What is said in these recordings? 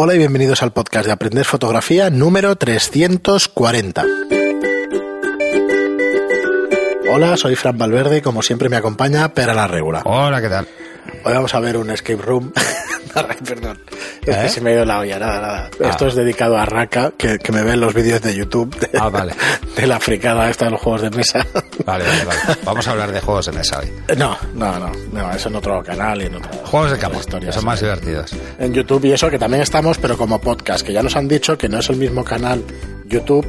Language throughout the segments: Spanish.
Hola y bienvenidos al podcast de Aprender Fotografía número 340. Hola, soy Fran Valverde y como siempre me acompaña Pera la Regula. Hola, ¿qué tal? Hoy vamos a ver un escape room. Perdón, es que ¿Eh? se me ha ido la olla, nada, nada. Ah. Esto es dedicado a Raka, que, que me ve en los vídeos de YouTube de, Ah, vale. de la fricada esta de los juegos de mesa. Vale, vale, vale. Vamos a hablar de juegos de mesa hoy. No, no, no, no, eso en otro canal y en otro. Juegos de campo, historia, que son más divertidos. en YouTube y eso que también estamos, pero como podcast, que ya nos han dicho que no es el mismo canal YouTube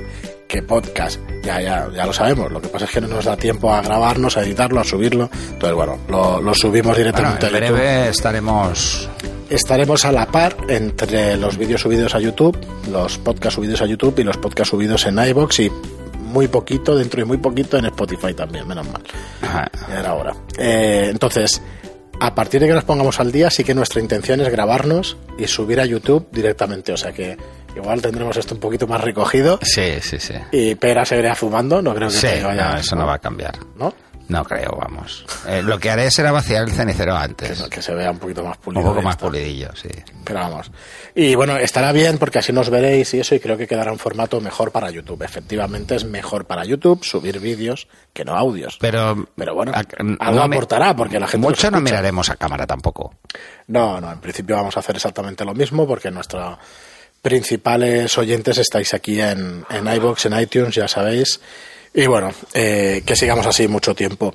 que podcast. Ya, ya, ya lo sabemos. Lo que pasa es que no nos da tiempo a grabarnos, a editarlo, a subirlo. Entonces, bueno, lo, lo subimos Bueno, directamente en a YouTube. breve estaremos... Estaremos a la par entre los vídeos subidos a YouTube, los podcasts subidos a YouTube y los podcasts subidos en iBox y muy poquito, dentro de muy poquito en Spotify también, menos mal. Ajá. Ya era hora. Eh, entonces, a partir de que nos pongamos al día, sí que nuestra intención es grabarnos y subir a YouTube directamente. O sea que igual tendremos esto un poquito más recogido. Sí, sí, sí. Y Pera seguirá fumando, no creo que Sí, vaya- no, eso no va a cambiar. ¿no? No creo, vamos. Eh, lo que haré será vaciar el cenicero Que, antes. que se vea un poquito más pulido. Un poco más pulidillo, sí. Pero vamos. Y bueno, estará bien porque así nos veréis y eso, y creo que quedará un formato mejor para YouTube. Efectivamente, es mejor para YouTube subir vídeos que no audios. Pero... Pero bueno, a- algo mi- aportará porque la gente. Mucho no miraremos a cámara tampoco. No, no, en principio vamos a hacer exactamente lo mismo porque nuestros principales oyentes estáis aquí en, en iBox, en iTunes, ya sabéis. Y bueno, eh, que sigamos así mucho tiempo.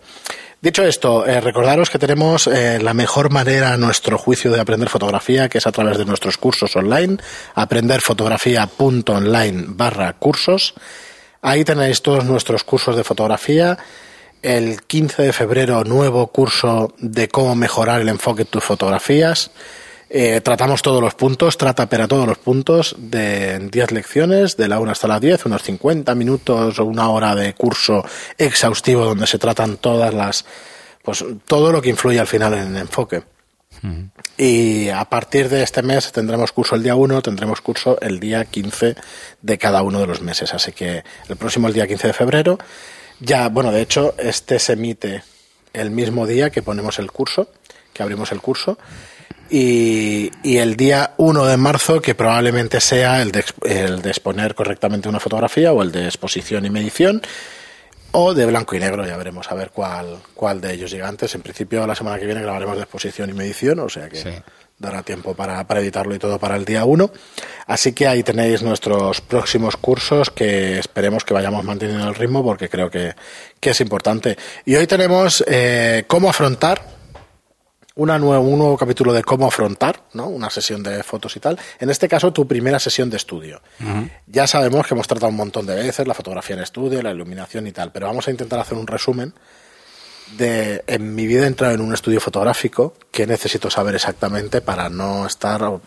Dicho esto, eh, recordaros que tenemos eh, la mejor manera, a nuestro juicio, de aprender fotografía, que es a través de nuestros cursos online, aprenderfotografía.online barra cursos. Ahí tenéis todos nuestros cursos de fotografía. El 15 de febrero, nuevo curso de cómo mejorar el enfoque en tus fotografías. Eh, tratamos todos los puntos, trata para todos los puntos de 10 lecciones, de la 1 hasta la 10, unos 50 minutos o una hora de curso exhaustivo donde se tratan todas las, pues todo lo que influye al final en el enfoque. Y a partir de este mes tendremos curso el día 1, tendremos curso el día 15 de cada uno de los meses. Así que el próximo, el día 15 de febrero, ya, bueno, de hecho, este se emite el mismo día que ponemos el curso, que abrimos el curso. Y, y el día 1 de marzo, que probablemente sea el de, el de exponer correctamente una fotografía o el de exposición y medición, o de blanco y negro, ya veremos a ver cuál, cuál de ellos llega antes. En principio, la semana que viene grabaremos de exposición y medición, o sea que Sí. dará tiempo para, para editarlo y todo para el día 1. Así que ahí tenéis nuestros próximos cursos que esperemos que vayamos manteniendo el ritmo porque creo que, que es importante. Y hoy tenemos eh, cómo afrontar una nuevo, un nuevo capítulo de cómo afrontar, ¿no? Una sesión de fotos y tal. En este caso, tu primera sesión de estudio. Ya sabemos que hemos tratado un montón de veces la fotografía en estudio, la iluminación y tal, pero vamos a intentar hacer un resumen de en mi vida he entrado en un estudio fotográfico que necesito saber exactamente para no estar mm,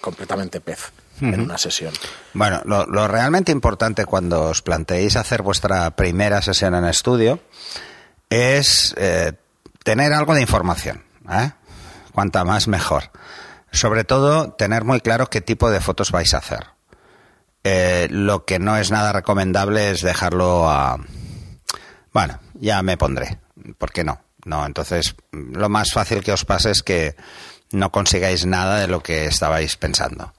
completamente pez en una sesión. Bueno, lo, lo realmente importante cuando os planteéis hacer vuestra primera sesión en estudio es eh, tener algo de información. ¿Eh? Cuanta más mejor. Sobre todo, tener muy claro qué tipo de fotos vais a hacer. Eh, lo que no es nada recomendable es dejarlo a... Bueno, ya me pondré. ¿Por qué no? No, entonces lo más fácil que os pase es que no consigáis nada de lo que estabais pensando.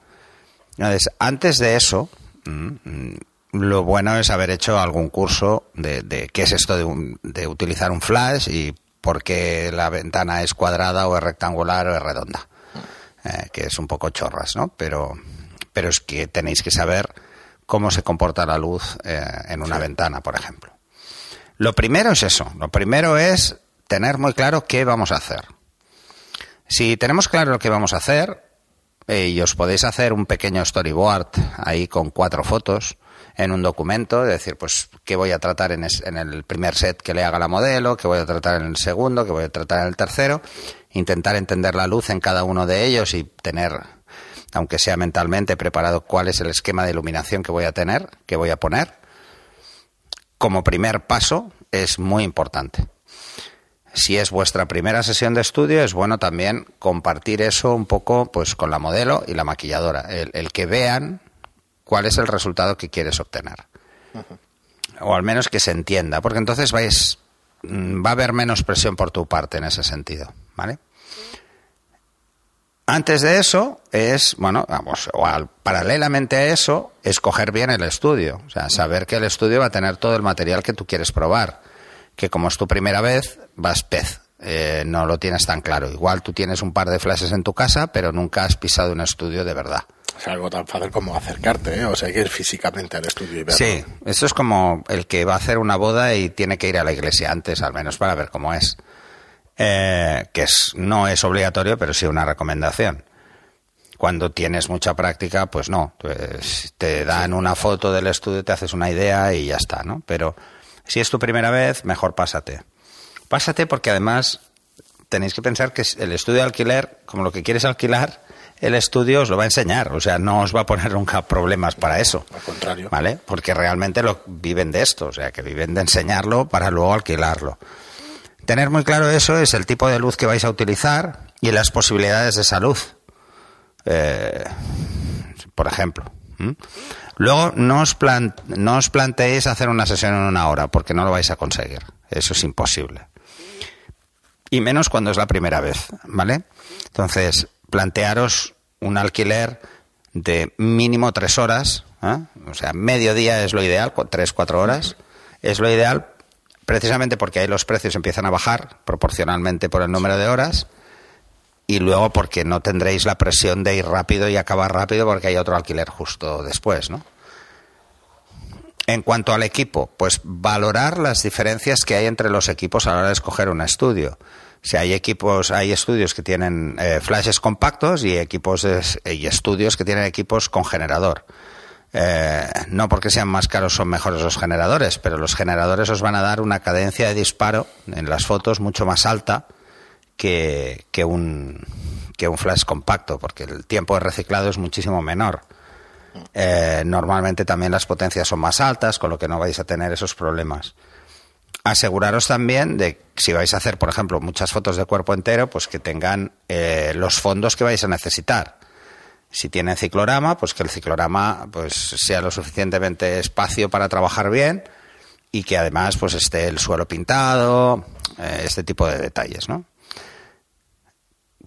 Entonces, antes de eso, mm, lo bueno es haber hecho algún curso de, de qué es esto de, un- de utilizar un flash y por qué la ventana es cuadrada o es rectangular o es redonda. Eh, que es un poco chorras, ¿no? Pero, pero es que tenéis que saber cómo se comporta la luz eh, en una ventana, por ejemplo. Lo primero es eso. Lo primero es tener muy claro qué vamos a hacer. Si tenemos claro lo que vamos a hacer, eh, y os podéis hacer un pequeño storyboard ahí con cuatro fotos en un documento, de decir, pues, qué voy a tratar en, es- en el primer set que le haga la modelo, qué voy a tratar en el segundo, qué voy a tratar en el tercero, intentar entender la luz en cada uno de ellos y tener, aunque sea mentalmente, preparado cuál es el esquema de iluminación que voy a tener, que voy a poner. Como primer paso es muy importante si es vuestra primera sesión de estudio, es bueno también compartir eso un poco pues con la modelo y la maquilladora. El, el que vean cuál es el resultado que quieres obtener. O al menos que se entienda, porque entonces vais, mm, va a haber menos presión por tu parte en ese sentido. ¿Vale? Antes de eso es, bueno, vamos, o paralelamente a eso, escoger bien el estudio. O sea, saber que el estudio va a tener todo el material que tú quieres probar. Que como es tu primera vez, vas pez. Eh, no lo tienes tan claro. Igual tú tienes un par de flashes en tu casa, pero nunca has pisado un estudio de verdad. Es algo tan fácil como acercarte, ¿eh? o sea, hay que ir físicamente al estudio y verlo. Sí, eso es como el que va a hacer una boda y tiene que ir a la iglesia antes, al menos para ver cómo es. Eh, que es, no es obligatorio, pero sí una recomendación. Cuando tienes mucha práctica, pues no. Pues te dan una foto del estudio, te haces una idea y ya está, ¿no? Pero si es tu primera vez, mejor pásate. Pásate porque además tenéis que pensar que el estudio de alquiler, como lo que quieres alquilar, el estudio os lo va a enseñar, o sea, no os va a poner nunca problemas para eso. Al contrario. ¿Vale? Porque realmente lo viven de esto, o sea, que viven de enseñarlo para luego alquilarlo. Tener muy claro eso es el tipo de luz que vais a utilizar y las posibilidades de esa luz. Eh, por ejemplo. Luego, no os, no os planteéis hacer una sesión en una hora, porque no lo vais a conseguir. Eso es imposible. Y menos cuando es la primera vez, ¿vale? Entonces, plantearos un alquiler de mínimo tres horas, ¿eh? o sea, medio día es lo ideal, tres, cuatro horas, es lo ideal precisamente porque ahí los precios empiezan a bajar proporcionalmente por el número de horas y luego porque no tendréis la presión de ir rápido y acabar rápido porque hay otro alquiler justo después, ¿no? En cuanto al equipo, pues valorar las diferencias que hay entre los equipos a la hora de escoger un estudio. Si hay equipos, hay estudios que tienen eh, flashes compactos y equipos y estudios que tienen equipos con generador. Eh, no porque sean más caros son mejores los generadores, pero los generadores os van a dar una cadencia de disparo en las fotos mucho más alta que, un, que un flash compacto, porque el tiempo de reciclado es muchísimo menor. Eh, normalmente también las potencias son más altas, con lo que no vais a tener esos problemas. Aseguraros también de si vais a hacer, por ejemplo, muchas fotos de cuerpo entero, pues que tengan eh, los fondos que vais a necesitar si tiene ciclorama, pues que el ciclorama pues sea lo suficientemente espacio para trabajar bien y que además pues esté el suelo pintado, eh, este tipo de detalles, ¿no?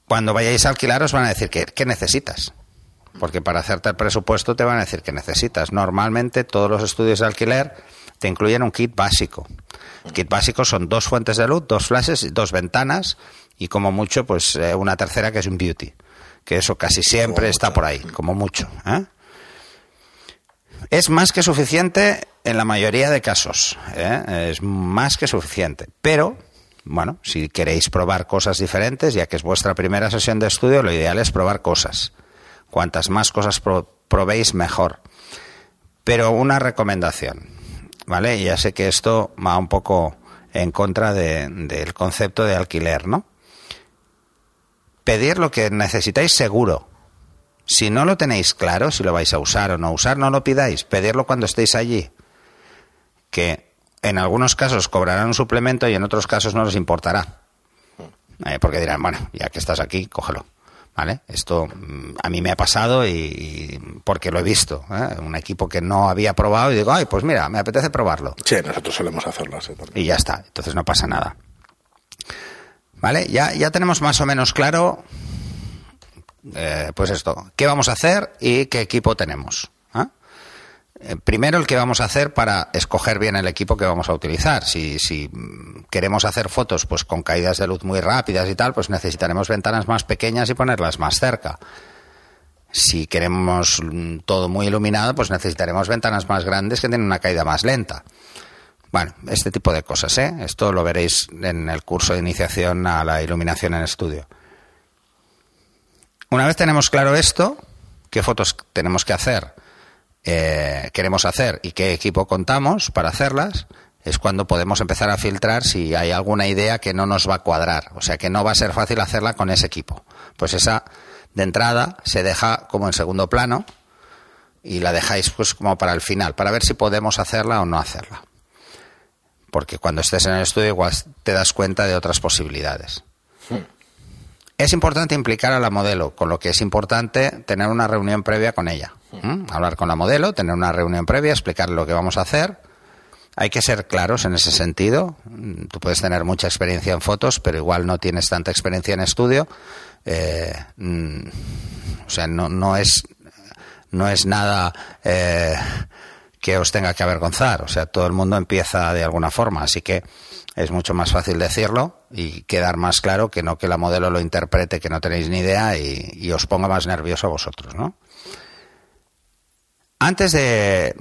Cuando vayáis a alquilar os van a decir que qué necesitas. Porque para hacerte el presupuesto te van a decir que necesitas. Normalmente todos los estudios de alquiler te incluyen un kit básico. El kit básico son dos fuentes de luz, dos flashes, dos ventanas y como mucho pues eh, una tercera que es un beauty que eso casi siempre está por ahí, como mucho. ¿eh? Es más que suficiente en la mayoría de casos, ¿eh? es más que suficiente, pero bueno, si queréis probar cosas diferentes, ya que es vuestra primera sesión de estudio, lo ideal es probar cosas. Cuantas más cosas probéis, mejor. Pero una recomendación, ¿vale? Ya sé que esto va un poco en contra del concepto de alquiler, ¿no? pedir lo que necesitáis seguro. Si no lo tenéis claro, si lo vais a usar o no usar, no lo pidáis. Pedirlo cuando estéis allí. Que en algunos casos cobrarán un suplemento y en otros casos no les importará. Eh, porque dirán, bueno, ya que estás aquí, cógelo. ¿Vale? Esto mm, a mí me ha pasado y, porque lo he visto. ¿eh? Un equipo que no había probado y digo, ay, pues mira, me apetece probarlo. Sí, nosotros solemos hacerlo así Y ya está, entonces no pasa nada. ¿Vale? Ya, ya tenemos más o menos claro, eh, pues esto, qué vamos a hacer y qué equipo tenemos. Eh, primero, el que vamos a hacer para escoger bien el equipo que vamos a utilizar. Si, queremos hacer fotos pues con caídas de luz muy rápidas y tal, pues necesitaremos ventanas más pequeñas y ponerlas más cerca. Si queremos todo muy iluminado, pues necesitaremos ventanas más grandes que tienen una caída más lenta. Bueno, este tipo de cosas, ¿eh? Esto lo veréis en el curso de iniciación a la iluminación en estudio. Una vez tenemos claro esto, qué fotos tenemos que hacer, eh, queremos hacer y qué equipo contamos para hacerlas, es cuando podemos empezar a filtrar si hay alguna idea que no nos va a cuadrar, o sea que no va a ser fácil hacerla con ese equipo. Pues esa de entrada se deja como en segundo plano y la dejáis pues como para el final, para ver si podemos hacerla o no hacerla porque cuando estés en el estudio igual te das cuenta de otras posibilidades. Es importante implicar a la modelo, con lo que es importante tener una reunión previa con ella. Hmm. Hablar con la modelo, tener una reunión previa, explicarle lo que vamos a hacer. Hay que ser claros en ese sentido. Tú puedes tener mucha experiencia en fotos, pero igual no tienes tanta experiencia en estudio. eh, mm, o sea, no, no es no es nada eh, que os tenga que avergonzar. O sea, todo el mundo empieza de alguna forma, así que es mucho más fácil decirlo y quedar más claro que no que la modelo lo interprete que no tenéis ni idea y, os ponga más nervioso a vosotros, ¿no? Antes de,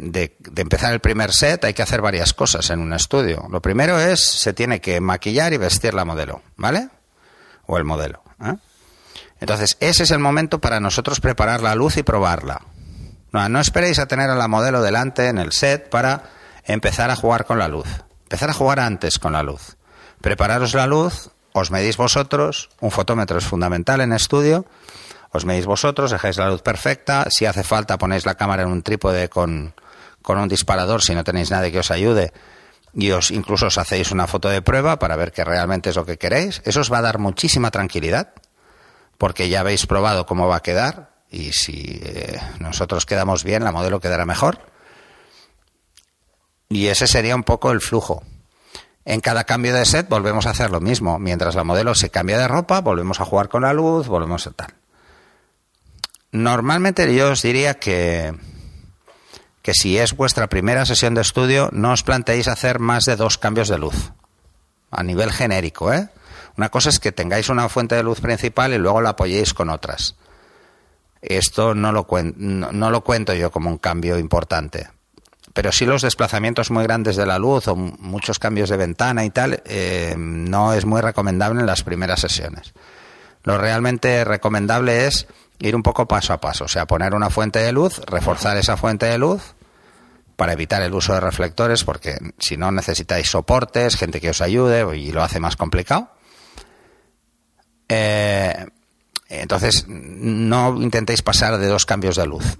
empezar el primer set hay que hacer varias cosas en un estudio. Lo primero es, se tiene que maquillar y vestir la modelo, ¿vale? O el modelo. ¿eh? Entonces, ese es el momento para nosotros preparar la luz y probarla. No, no esperéis a tener a la modelo delante en el set para empezar a jugar con la luz. Empezar a jugar antes con la luz. Prepararos la luz, os medís vosotros, un fotómetro es fundamental en estudio, os medís vosotros, dejáis la luz perfecta, si hace falta ponéis la cámara en un trípode con, con un disparador si no tenéis nadie que os ayude y os incluso os hacéis una foto de prueba para ver que realmente es lo que queréis. Eso os va a dar muchísima tranquilidad porque ya habéis probado cómo va a quedar y si eh, nosotros quedamos bien, la modelo quedará mejor. Y ese sería un poco el flujo. En cada cambio de set volvemos a hacer lo mismo. Mientras la modelo se cambia de ropa, volvemos a jugar con la luz, volvemos a tal. Normalmente yo os diría que, que si es vuestra primera sesión de estudio, no os planteéis hacer más de dos cambios de luz. A nivel genérico, ¿eh? Una cosa es que tengáis una fuente de luz principal y luego la apoyéis con otras. Esto no lo, no, lo cuento yo como un cambio importante. Pero sí los desplazamientos muy grandes de la luz o muchos cambios de ventana y tal, eh, no es muy recomendable en las primeras sesiones. Lo realmente recomendable es ir un poco paso a paso, o sea, poner una fuente de luz, reforzar esa fuente de luz para evitar el uso de reflectores, porque si no necesitáis soportes, gente que os ayude y lo hace más complicado. Eh, entonces, no intentéis pasar de dos cambios de luz.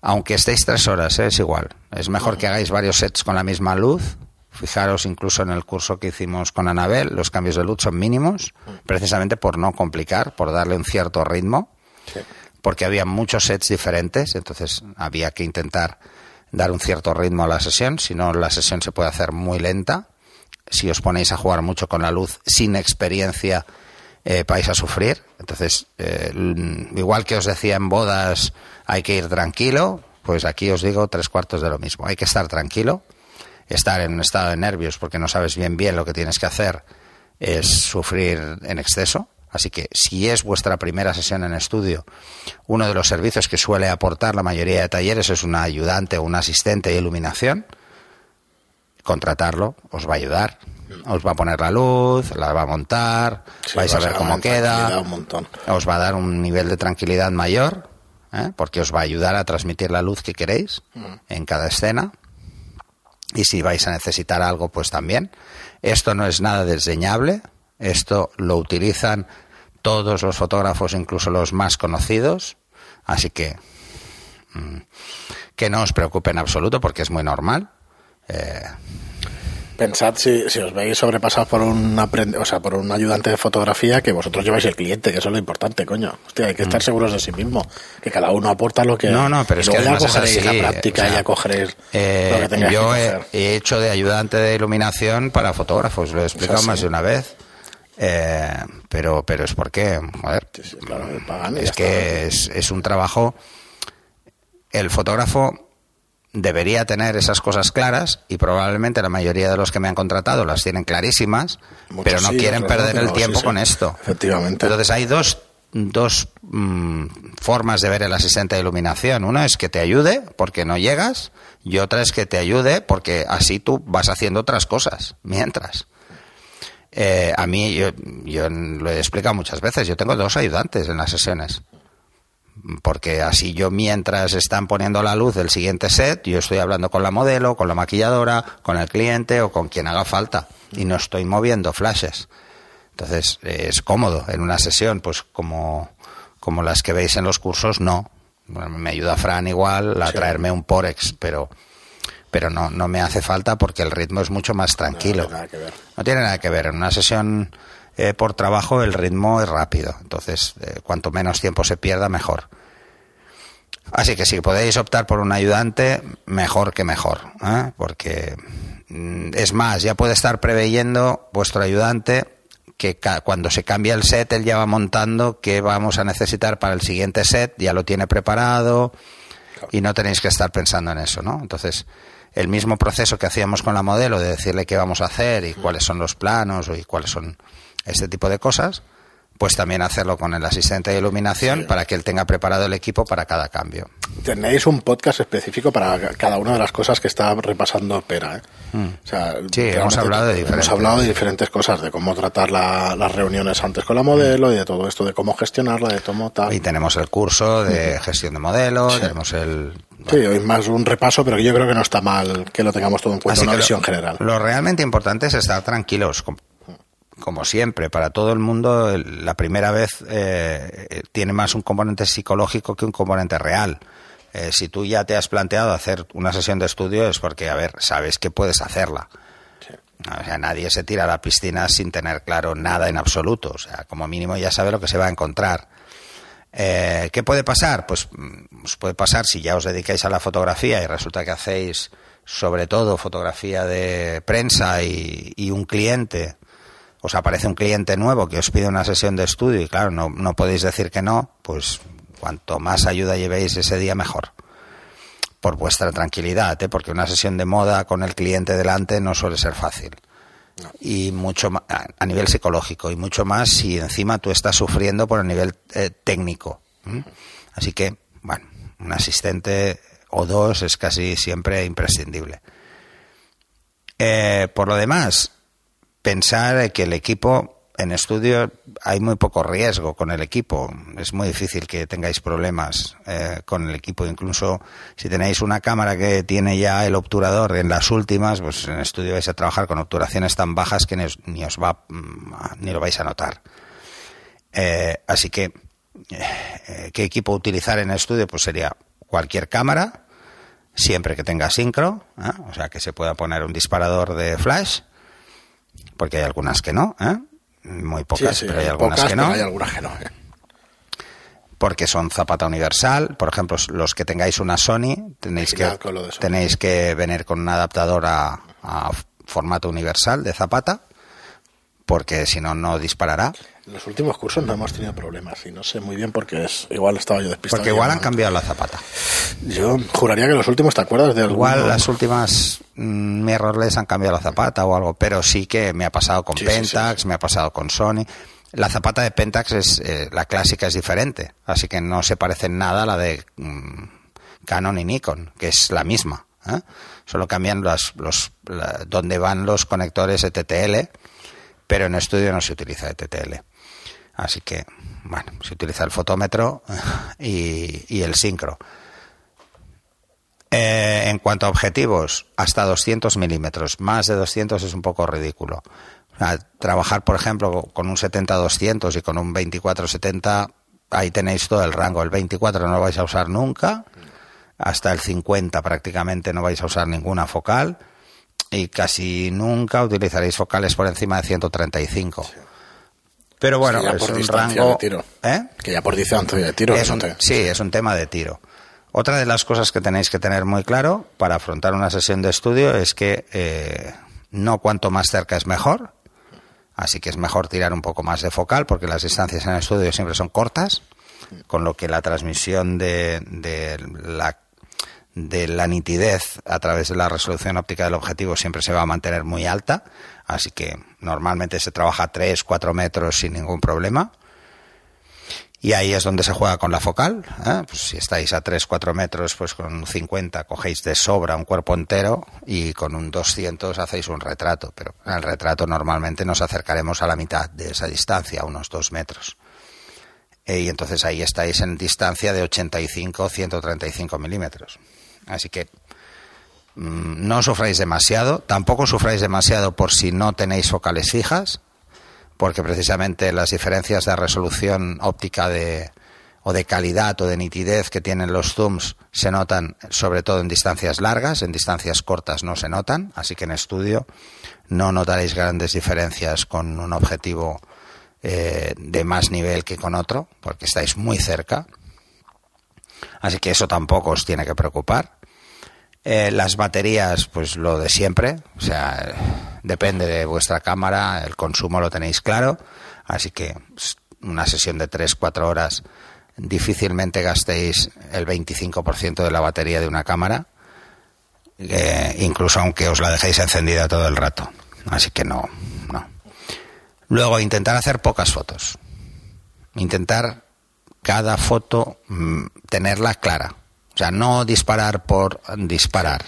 Aunque estéis tres horas, ¿eh? es igual. Es mejor que hagáis varios sets con la misma luz. Fijaros incluso en el curso que hicimos con Anabel, los cambios de luz son mínimos, precisamente por no complicar, por darle un cierto ritmo, porque había muchos sets diferentes, entonces había que intentar dar un cierto ritmo a la sesión, si no la sesión se puede hacer muy lenta. Si os ponéis a jugar mucho con la luz sin experiencia, eh, vais a sufrir. Entonces, eh, igual que os decía en bodas, hay que ir tranquilo, pues aquí os digo tres cuartos de lo mismo. Hay que estar tranquilo, estar en un estado de nervios porque no sabes bien bien lo que tienes que hacer es sufrir en exceso. Así que si es vuestra primera sesión en estudio, uno de los servicios que suele aportar la mayoría de talleres es un ayudante o un asistente de iluminación. Contratarlo os va a ayudar os va a poner la luz, la va a montar, vais a ver cómo queda, os va a dar un nivel de tranquilidad mayor, ¿eh? porque os va a ayudar a transmitir la luz que queréis mm. en cada escena. Y si vais a necesitar algo, pues también. Esto no es nada desdeñable, esto lo utilizan todos los fotógrafos, incluso los más conocidos, así que mm, que no os preocupe en absoluto porque es muy normal. Eh, Pensad si, si os veis sobrepasados por un o sea, por un ayudante de fotografía que vosotros lleváis el cliente, que eso es lo importante, coño. Hostia, hay que estar mm. seguros de sí mismo, que cada uno aporta lo que No, no, pero es que es así, la práctica y a coger eh, Yo he, hecho de ayudante de iluminación para fotógrafos, lo he explicado más de una vez. Eh, pero pero es porque, joder, es que es, es un trabajo el fotógrafo debería tener esas cosas claras y probablemente la mayoría de los que me han contratado las tienen clarísimas, pero no quieren perder el tiempo con esto. Efectivamente. Entonces hay dos, dos mm, formas de ver el asistente de iluminación. Una es que te ayude porque no llegas y otra es que te ayude porque así tú vas haciendo otras cosas mientras. Eh, a mí, yo, yo lo he explicado muchas veces, yo tengo dos ayudantes en las sesiones porque así yo mientras están poniendo la luz del siguiente set, yo estoy hablando con la modelo, con la maquilladora, con el cliente o con quien haga falta y no estoy moviendo flashes. Entonces es cómodo en una sesión, pues como, como las que veis en los cursos, no. me ayuda Fran igual a traerme un Porex, pero pero no, no me hace falta porque el ritmo es mucho más tranquilo. No, tiene nada que ver. No tiene nada que ver. En una sesión eh, por trabajo el ritmo es rápido. Entonces, eh, cuanto menos tiempo se pierda, mejor. Así que si podéis optar por un ayudante, mejor que mejor. ¿eh? Porque mm, es más, ya puede estar preveyendo vuestro ayudante que cuando se cambia el set, él ya va montando qué vamos a necesitar para el siguiente set, ya lo tiene preparado y no tenéis que estar pensando en eso, ¿no? Entonces, el mismo proceso que hacíamos con la modelo de decirle qué vamos a hacer y cuáles son los planos y cuáles son este tipo de cosas, pues también hacerlo con el asistente de iluminación para que él tenga preparado el equipo para cada cambio. Tenéis un podcast específico para cada una de las cosas que está repasando Pera. ¿eh? Mm. sí, hemos hablado, de diferentes. hemos hablado de diferentes cosas, de cómo tratar las reuniones antes con la modelo y de todo esto, de cómo gestionarla, de cómo tal. Y tenemos el curso de gestión de modelos, tenemos el... Sí, hoy más un repaso, pero yo creo que no está mal que lo tengamos todo en cuenta, una visión general. Lo realmente importante es estar tranquilos, como siempre, para todo el mundo, la primera vez eh, tiene más un componente psicológico que un componente real. Eh, si tú ya te has planteado hacer una sesión de estudio es porque, a ver, sabes que puedes hacerla. O sea, nadie se tira a la piscina sin tener claro nada en absoluto. O sea, como mínimo ya sabe lo que se va a encontrar. Eh, ¿Qué puede pasar? Pues mm, os puede pasar si ya os dedicáis a la fotografía y resulta que hacéis sobre todo fotografía de prensa y un cliente os aparece un cliente nuevo que os pide una sesión de estudio y claro, no, no podéis decir que no, pues cuanto más ayuda llevéis ese día mejor. Por vuestra tranquilidad, ¿eh? porque una sesión de moda con el cliente delante no suele ser fácil. Y mucho más, a nivel psicológico, y mucho más si encima tú estás sufriendo por el nivel eh, técnico. Así que, bueno, un asistente o dos es casi siempre imprescindible. Eh, por lo demás, pensar que el equipo en estudio hay muy poco riesgo con el equipo. Es muy difícil que tengáis problemas eh, con el equipo. Incluso si tenéis una cámara que tiene ya el obturador en las últimas, pues en estudio vais a trabajar con obturaciones tan bajas que ni os, va mm, ni lo vais a notar. Eh, así que eh, qué equipo utilizar en estudio, pues sería cualquier cámara, siempre que tenga sincro, o sea que se pueda poner un disparador de flash porque hay algunas que no, ¿eh? muy pocas, pero hay algunas que no. Hay algunas que no. ¿eh? Porque son zapata universal, por ejemplo, los que tengáis una Sony tenéis que tenéis que venir con un adaptador a, formato universal de zapata, porque si no no disparará. En los últimos cursos no hemos tenido problemas y no sé muy bien porque es igual estaba yo despistado. Porque igual han cambiado la zapata. Yo juraría que los últimos, ¿te acuerdas de Igual las últimas mm, mirrorless han cambiado la zapata o algo, pero sí que me ha pasado con Pentax, me ha pasado con Sony. La zapata de Pentax es eh, la clásica es diferente, así que no se parece en nada a la de mm, Canon y Nikon, que es la misma. ¿eh? Solo cambian los, los donde van los conectores ETTL, pero en estudio no se utiliza ETTL. Así que, bueno, se utiliza el fotómetro y, el sincro. Eh, en cuanto a objetivos, hasta 200 milímetros. Más de 200 es un poco ridículo. trabajar, por ejemplo, con un 70-200 y con un 24-70, ahí tenéis todo el rango. El 24 no lo vais a usar nunca. Hasta el 50 prácticamente no vais a usar ninguna focal. Y casi nunca utilizaréis focales por encima de 135. Pero bueno, es un rango. De tiro. ¿Eh? Que ya por distancia de tiro. Es Sí, es un tema de tiro. Otra de las cosas que tenéis que tener muy claro para afrontar una sesión de estudio es que eh, no cuanto más cerca es mejor. Así que es mejor tirar un poco más de focal porque las distancias en el estudio siempre son cortas, con lo que la transmisión de, de la de la nitidez a través de la resolución óptica del objetivo siempre se va a mantener muy alta, así que normalmente se trabaja a 3, 4 metros sin ningún problema. Y ahí es donde se juega con la focal. ¿eh? Pues si estáis a 3, 4 metros, pues con un 50 cogéis de sobra un cuerpo entero y con un 200 hacéis un retrato. Pero en el retrato normalmente nos acercaremos a la mitad de esa distancia, unos 2 metros. Eh, y entonces ahí estáis en distancia de 85, 135 milímetros. Así que mm, no sufráis demasiado, tampoco sufráis demasiado por si no tenéis focales fijas, porque precisamente las diferencias de resolución óptica de, o de calidad o de nitidez que tienen los zooms se notan sobre todo en distancias largas, en distancias cortas no se notan, así que en estudio no notaréis grandes diferencias con un objetivo eh, de más nivel que con otro, porque estáis muy cerca. Así que eso tampoco os tiene que preocupar. Eh, las baterías, pues lo de siempre. O sea, depende de vuestra cámara, el consumo lo tenéis claro, así que pues, una sesión de 3-4 horas difícilmente gastéis el 25% de la batería de una cámara, eh, incluso aunque os la dejéis encendida todo el rato. Así que no, no. Luego, intentar hacer pocas fotos. Intentar cada foto mm, tenerla clara. O sea, no disparar por disparar,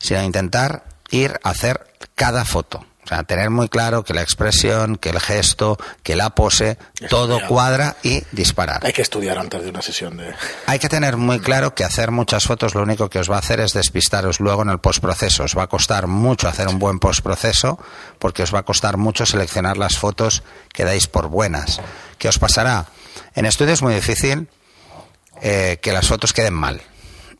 sino intentar ir a hacer cada foto. O sea, tener muy claro que la expresión, que el gesto, que la pose, todo cuadra y disparar. Hay que estudiar antes de una sesión de... Hay que tener muy claro que hacer muchas fotos lo único que os va a hacer es despistaros luego en el postproceso. Os va a costar mucho hacer un buen postproceso porque os va a costar mucho seleccionar las fotos que dais por buenas. ¿Qué os pasará? En estudio es muy difícil eh, que las fotos queden mal.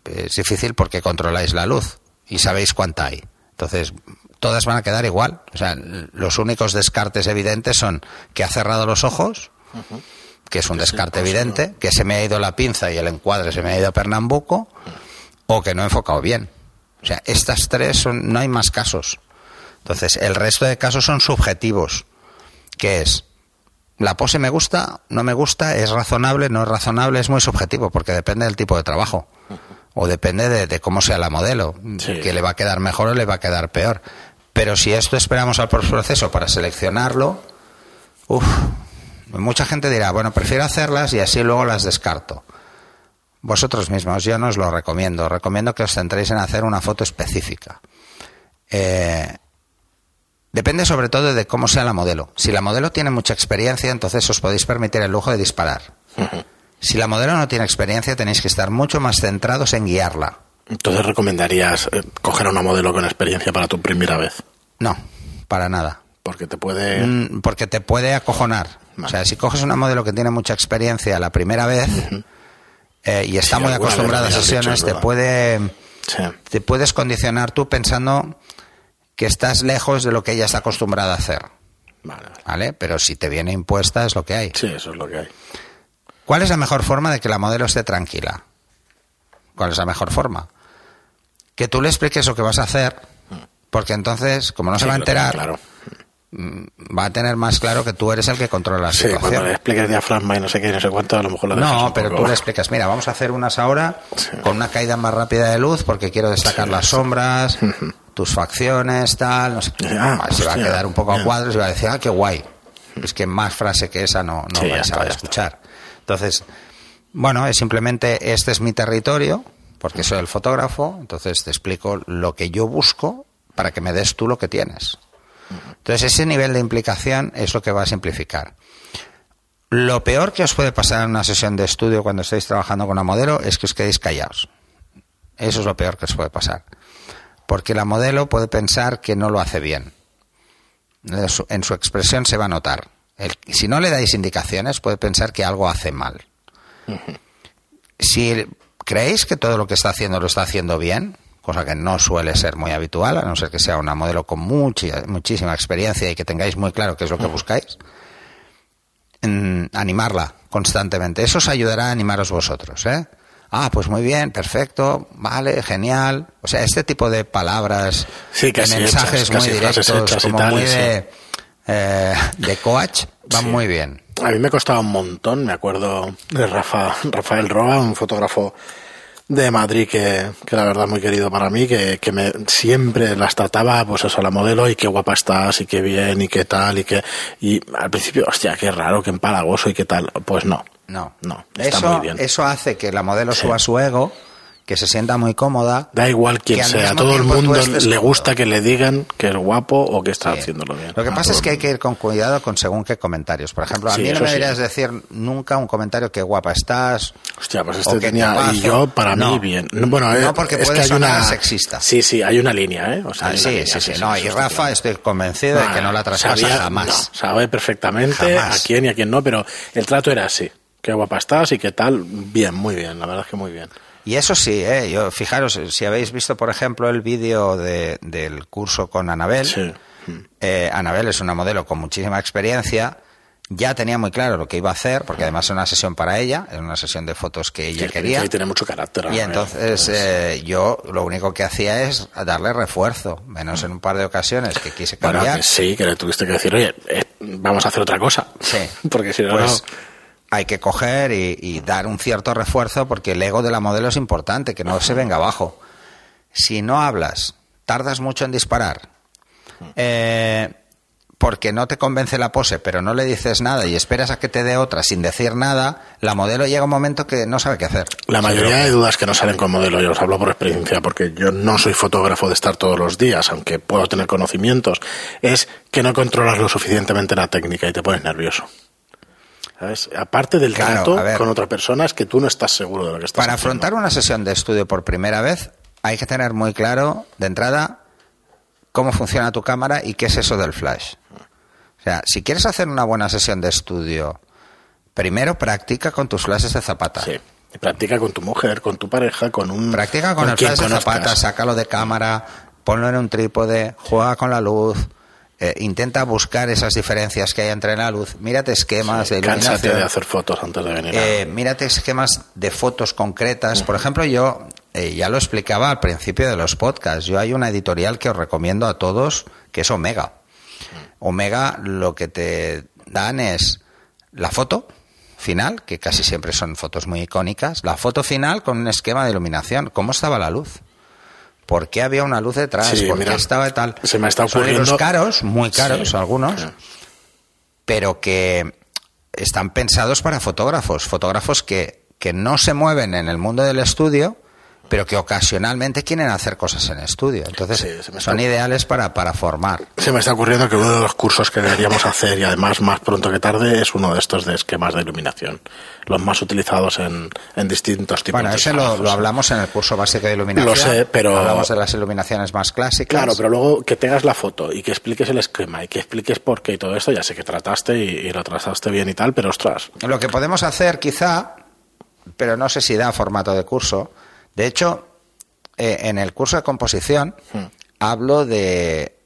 Es difícil porque controláis la luz y sabéis cuánta hay. Entonces, todas van a quedar igual. O sea, los únicos descartes evidentes son que ha cerrado los ojos, que es un descarte evidente, que se me ha ido la pinza y el encuadre se me ha ido a Pernambuco, o que no he enfocado bien. O sea, estas tres son, no hay más casos. Entonces, el resto de casos son subjetivos, que es la pose me gusta, no me gusta, es razonable, no es razonable, es muy subjetivo, porque depende del tipo de trabajo. O depende de, cómo sea la modelo, que le va a quedar mejor o le va a quedar peor. Pero si esto esperamos al proceso para seleccionarlo, uff, mucha gente dirá, bueno, prefiero hacerlas y así luego las descarto. Vosotros mismos, yo no os lo recomiendo. Recomiendo que os centréis en hacer una foto específica. Eh, depende sobre todo de cómo sea la modelo. Si la modelo tiene mucha experiencia, entonces os podéis permitir el lujo de disparar. Si la modelo no tiene experiencia, tenéis que estar mucho más centrados en guiarla. Entonces recomendarías eh, coger a una modelo con experiencia para tu primera vez. No, para nada. Porque te puede. Mm, porque te puede acojonar. O sea, si coges una modelo que tiene mucha experiencia la primera vez eh, y está muy acostumbrada a sesiones, te puede. Te puedes condicionar tú pensando que estás lejos de lo que ella está acostumbrada a hacer. Vale, vale. Pero si te viene impuesta es lo que hay. Sí, eso es lo que hay. ¿Cuál es la mejor forma de que la modelo esté tranquila? ¿Cuál es la mejor forma? que tú le expliques lo que vas a hacer, porque entonces, como no se va a enterar, mm, va a tener más claro que tú eres el que controla la sí, situación. cuando le expliques diafragma y no sé qué, no sé cuánto, a lo mejor lo No, pero tú le explicas, mira, vamos a hacer unas ahora con una caída más rápida de luz porque quiero destacar las sombras, tus facciones, tal, no sé ah, se va a quedar un poco a cuadros y va a decir, ah, qué guay. Es que más frase que esa no, no vais a escuchar. Entonces, bueno, es simplemente este es mi territorio, porque soy el fotógrafo, entonces te explico lo que yo busco para que me des tú lo que tienes. Entonces ese nivel de implicación es lo que va a simplificar. Lo peor que os puede pasar en una sesión de estudio cuando estáis trabajando con una modelo es que os quedéis callados. Eso es lo peor que os puede pasar. Porque la modelo puede pensar que no lo hace bien. En su expresión se va a notar. Si no le dais indicaciones, puede pensar que algo hace mal. Si ¿Creéis que todo lo que está haciendo lo está haciendo bien? Cosa que no suele ser muy habitual, a no ser que sea una modelo con mucha, muchísima experiencia y que tengáis muy claro qué es lo que buscáis. animarla constantemente. Eso os ayudará a animaros vosotros, ¿eh? Ah, pues muy bien, perfecto, vale, genial. O sea, este tipo de palabras, sí, de mensajes muy directos, como muy de, eh, de coach, van muy bien. A mí me costaba un montón, me acuerdo de Rafa, Rafael Roa, un fotógrafo de Madrid que, que la verdad es muy querido para mí, que, que me siempre las trataba, pues eso, la modelo, y qué guapa estás, y qué bien, y qué tal, y que, y al principio, hostia, qué raro, qué empalagoso, y qué tal. Pues no. No. No, está eso, muy bien. Eso hace que la modelo suba su ego, que se sienta muy cómoda. Da igual quién sea, a todo el mundo le gusta que le digan que es guapo o que está haciéndolo bien. Lo que pasa es que hay que ir con cuidado con según qué comentarios. Por ejemplo, a mí no me deberías decir nunca un comentario que guapa estás. Hostia, pues este tenía, y yo para mí bien. Bueno, no eh, porque puede que hay una sexista. Sí, sí, hay una línea, ¿eh? O sea, ah, sí, sí, sí, No, y Rafa estoy convencido de que no la traspasa jamás. sabe perfectamente a quién y a quién no, pero el trato era así. Qué guapa estás y qué tal. Bien, muy bien, la verdad es que muy bien. Y eso sí, ¿eh? Yo, fijaros, si habéis visto, por ejemplo, el vídeo de, del curso con Anabel, eh, Anabel es una modelo con muchísima experiencia ya tenía muy claro lo que iba a hacer, porque además era una sesión para ella, era una sesión de fotos que ella Que- quería. que tiene mucho carácter. Y entonces eh, yo lo único que hacía es darle refuerzo, menos en un par de ocasiones que quise Bueno, cambiar. que sí, que le tuviste que decir, oye, eh, vamos a hacer otra cosa. Sí. Porque si no, Pues no- hay que coger y, y dar un cierto refuerzo porque el ego de la modelo es importante, que no se venga abajo. Si no hablas, tardas mucho en disparar, eh, porque no te convence la pose, pero no le dices nada y esperas a que te dé otra sin decir nada, la modelo llega un momento que no sabe qué hacer. La mayoría de dudas que no salen con modelo, yo os hablo por experiencia, porque yo no soy fotógrafo de estar todos los días, aunque puedo tener conocimientos, es que no controlas lo suficientemente la técnica y te pones nervioso. ¿Sabes? Aparte del Claro, trato ver. con otra persona, es que tú no estás seguro de lo que estás Para haciendo. afrontar una sesión de estudio por primera vez, hay que tener muy claro de entrada cómo funciona tu cámara y qué es eso del flash. O sea, si quieres hacer una buena sesión de estudio, primero practica con tus flashes de zapata. Sí. Practica con tu mujer, con tu pareja, con un. Practica con, el quien flash de zapata, sácalo de cámara, ponlo en un trípode, juega con la luz, eh, intenta buscar esas diferencias que hay entre la luz, mírate esquemas de iluminación. de hacer fotos antes de venir. Eh, mírate esquemas de fotos concretas. Por ejemplo, yo eh, ya lo explicaba al principio de los podcasts. Yo hay una editorial que os recomiendo a todos, que es Omega. Omega lo que te dan es la foto final, que casi siempre son fotos muy icónicas, la foto final con un esquema de iluminación. ¿Cómo estaba la luz? ¿Por qué había una luz detrás? Sí, ¿Por mira, qué estaba tal? se me está Son ocurriendo- caros, muy caros Sí, algunos, sí. pero que están pensados para fotógrafos, fotógrafos que, que no se mueven en el mundo del estudio, pero que ocasionalmente quieren hacer cosas en estudio. Entonces, Sí, son ideales para, para formar. Se me está ocurriendo que uno de los cursos que deberíamos hacer, y además más pronto que tarde, es uno de estos de esquemas de iluminación. Los más utilizados en, en distintos tipos Bueno, de ese lo, lo hablamos en el curso básico de iluminación. Lo sé, pero- Hablamos de las iluminaciones más clásicas. Claro, pero luego que tengas la foto y que expliques el esquema y que expliques por qué y todo esto, ya sé que trataste y, y lo trataste bien y tal, pero ostras, Lo que podemos hacer, quizá, pero no sé si da formato de curso. De hecho, eh, en el curso de composición Hmm. hablo de,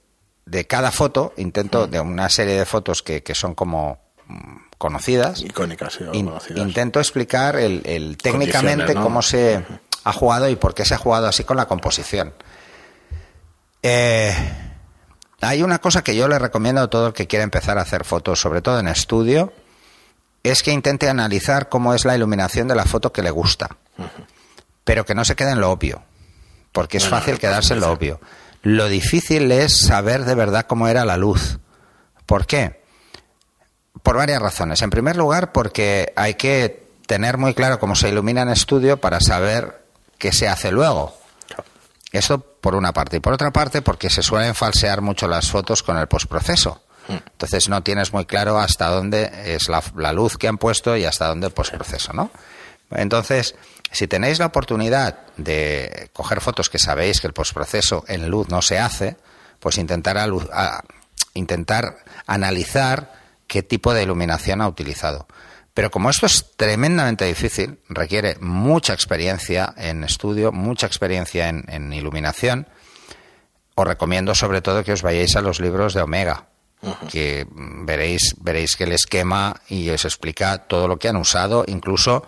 de cada foto, intento de una serie de fotos que, que son como mm, conocidas. icónicas y In- conocidas. intento explicar el, el técnicamente cómo se ha jugado y por qué se ha jugado así con la composición. Eh, hay una cosa que yo le recomiendo a todo el que quiera empezar a hacer fotos, sobre todo en estudio, es que intente analizar cómo es la iluminación de la foto que le gusta, pero que no se quede en lo obvio, porque es Bueno, fácil quedarse en lo obvio. Lo difícil es saber de verdad cómo era la luz. ¿Por qué? Por varias razones. En primer lugar, porque hay que tener muy claro cómo se ilumina en estudio para saber qué se hace luego. Esto por una parte. Y por otra parte, porque se suelen falsear mucho las fotos con el postproceso. Entonces no tienes muy claro hasta dónde es la, la luz que han puesto y hasta dónde el postproceso, ¿no? Entonces, si tenéis la oportunidad de coger fotos que sabéis que el postproceso en luz no se hace, pues intentar, a- intentar analizar qué tipo de iluminación ha utilizado. Pero como esto es tremendamente difícil, requiere mucha experiencia en estudio, mucha experiencia en, en iluminación, os recomiendo sobre todo que os vayáis a los libros de Omega, que veréis, veréis que el esquema y os explica todo lo que han usado, incluso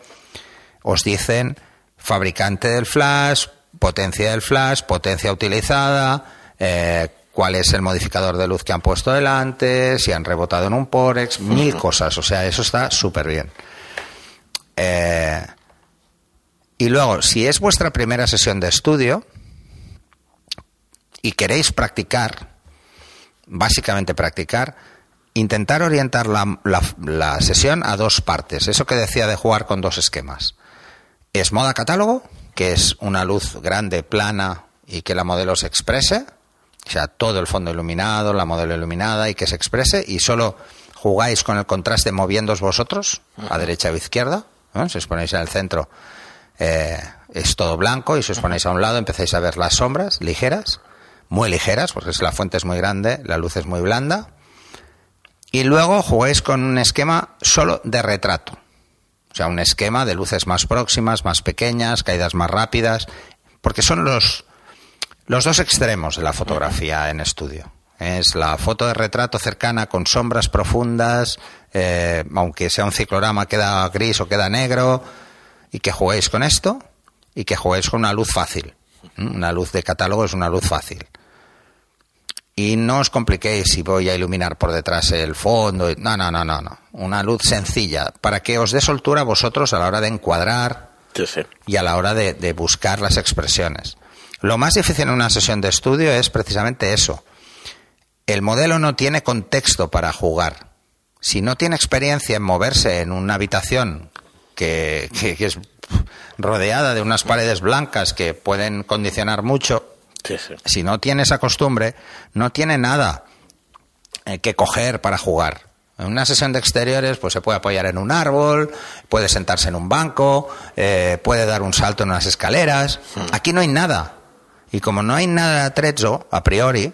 os dicen fabricante del flash, potencia del flash, potencia utilizada, eh, cuál es el modificador de luz que han puesto delante, si han rebotado en un Porex, mil cosas. O sea, eso está súper bien. Eh, y luego, si es vuestra primera sesión de estudio y queréis practicar, básicamente practicar, intentar orientar la, la- la sesión a dos partes. Eso que decía de jugar con dos esquemas. Es moda catálogo, que es una luz grande, plana y que la modelo se exprese. O sea, todo el fondo iluminado, la modelo iluminada y que se exprese. Y solo jugáis con el contraste moviéndoos vosotros, a derecha o izquierda. ¿no? Si os ponéis en el centro, eh, es todo blanco. Y si os ponéis a un lado, empezáis a ver las sombras ligeras, muy ligeras, porque la fuente es muy grande, la luz es muy blanda. Y luego jugáis con un esquema solo de retrato. O sea, un esquema de luces más próximas, más pequeñas, caídas más rápidas, porque son los, los dos extremos de la fotografía en estudio. Es la foto de retrato cercana con sombras profundas, eh, aunque sea un ciclorama queda gris o queda negro, y que juguéis con esto y que juguéis con una luz fácil. Una luz de catálogo es una luz fácil. Y no os compliquéis si voy a iluminar por detrás el fondo. No, no, no, no, no. Una luz sencilla para que os dé soltura a vosotros a la hora de encuadrar y a la hora de, buscar las expresiones. Lo más difícil en una sesión de estudio es precisamente eso. El modelo no tiene contexto para jugar. Si no tiene experiencia en moverse en una habitación que es rodeada de unas paredes blancas que pueden condicionar mucho, si no tiene esa costumbre, no tiene nada eh, que coger para jugar. En una sesión de exteriores, pues se puede apoyar en un árbol, puede sentarse en un banco, eh, puede dar un salto en unas escaleras. Hmm. Aquí no hay nada. Y como no hay nada de atrezo, a priori,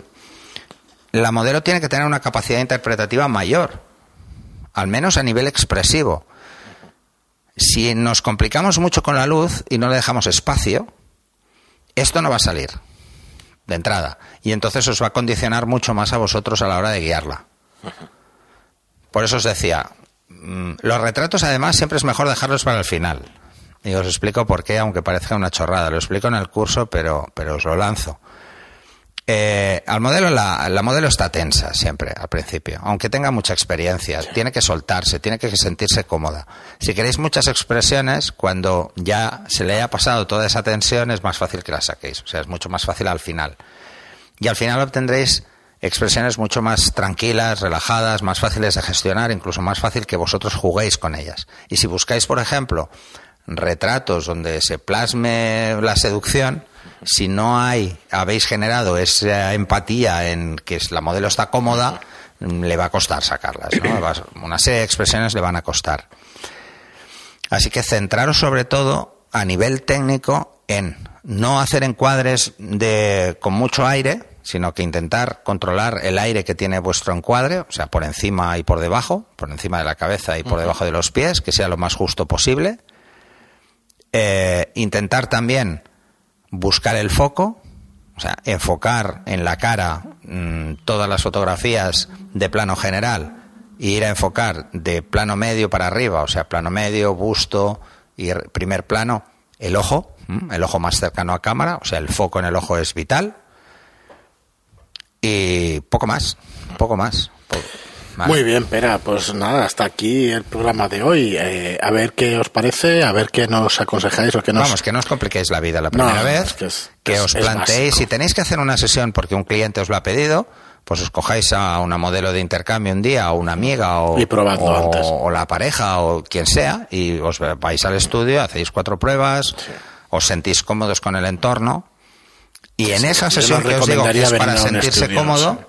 la modelo tiene que tener una capacidad interpretativa mayor, al menos a nivel expresivo. Si nos complicamos mucho con la luz y no le dejamos espacio, esto no va a salir de entrada. Y entonces os va a condicionar mucho más a vosotros a la hora de guiarla. Por eso os decía, mm, los retratos además siempre es mejor dejarlos para el final. Y os explico por qué, aunque parezca una chorrada. Lo explico en el curso, pero, pero os lo lanzo. Eh, al modelo, la, la, modelo está tensa siempre al principio, aunque tenga mucha experiencia, tiene que soltarse, tiene que sentirse cómoda. Si queréis muchas expresiones, cuando ya se le haya pasado toda esa tensión, es más fácil que las saquéis, o sea, es mucho más fácil al final. Y al final obtendréis expresiones mucho más tranquilas, relajadas, más fáciles de gestionar, incluso más fácil que vosotros juguéis con ellas. Y si buscáis, por ejemplo, retratos donde se plasme la seducción, si no hay, habéis generado esa empatía en que la modelo está cómoda, le va a costar sacarlas. Una serie de expresiones le van a costar. Así que centraros sobre todo a nivel técnico en no hacer encuadres de, con mucho aire, sino que intentar controlar el aire que tiene vuestro encuadre, o sea, por encima y por debajo, por encima de la cabeza y por debajo de los pies, que sea lo más justo posible. Eh, intentar también buscar el foco, o sea, enfocar en la cara mm, todas las fotografías de plano general e ir a enfocar de plano medio para arriba, o sea, plano medio, busto y primer plano, el ojo, el ojo más cercano a cámara, o sea, el foco en el ojo es vital. Y poco más, poco más. Muy bien, Pera, pues nada, hasta aquí el programa de hoy. Eh, a ver qué os parece, a ver qué nos aconsejáis o qué nos... Vamos, que no os compliquéis la vida la primera vez, que, os planteéis, si tenéis que hacer una sesión porque un cliente os lo ha pedido, pues os cojáis a una modelo de intercambio un día, o una amiga, o, o, la pareja, o quien sea, y os vais al estudio, hacéis cuatro pruebas, os sentís cómodos con el entorno, y en esa sesión que os digo que es para sentirse cómodo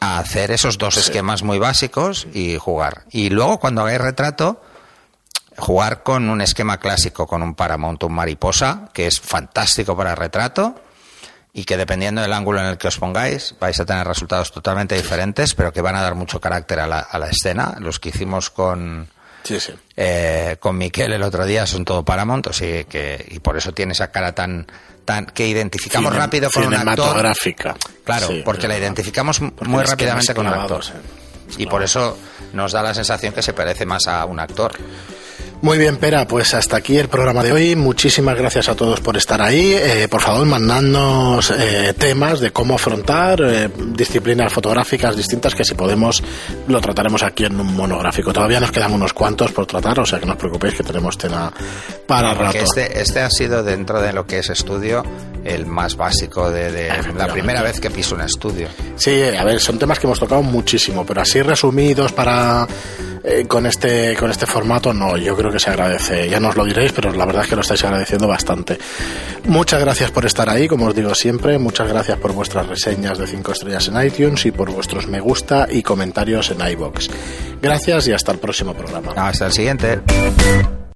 a hacer esos dos esquemas muy básicos y jugar. Y luego cuando hagáis retrato, jugar con un esquema clásico, con un Paramount, un mariposa, que es fantástico para retrato y que dependiendo del ángulo en el que os pongáis vais a tener resultados totalmente diferentes, pero que van a dar mucho carácter a la, a la escena. Los que hicimos con, eh, con Miquel el otro día son todo Paramount, así que, y por eso tiene esa cara tan, que identificamos rápido con un actor. Claro, porque la identificamos muy rápidamente con un actor. Y por eso nos da la sensación que se parece más a un actor. Muy bien, Pera, pues hasta aquí el programa de hoy. Muchísimas gracias a todos por estar ahí. Eh, por favor, mandadnos eh, temas de cómo afrontar eh, disciplinas fotográficas distintas que si podemos lo trataremos aquí en un monográfico. Todavía nos quedan unos cuantos por tratar, o sea que no os preocupéis que tenemos tema para rato. Este, este ha sido dentro de lo que es estudio el más básico de, la primera vez que piso un estudio. Sí, a ver, son temas que hemos tocado muchísimo, pero así resumidos para con este con este formato no, yo que se agradece. Ya nos lo diréis, pero la verdad es que lo estáis agradeciendo bastante. Muchas gracias por estar ahí, como os digo siempre. Muchas gracias por vuestras reseñas de 5 estrellas en iTunes y por vuestros me gusta y comentarios en iBox. Gracias y hasta el próximo programa. Hasta el siguiente.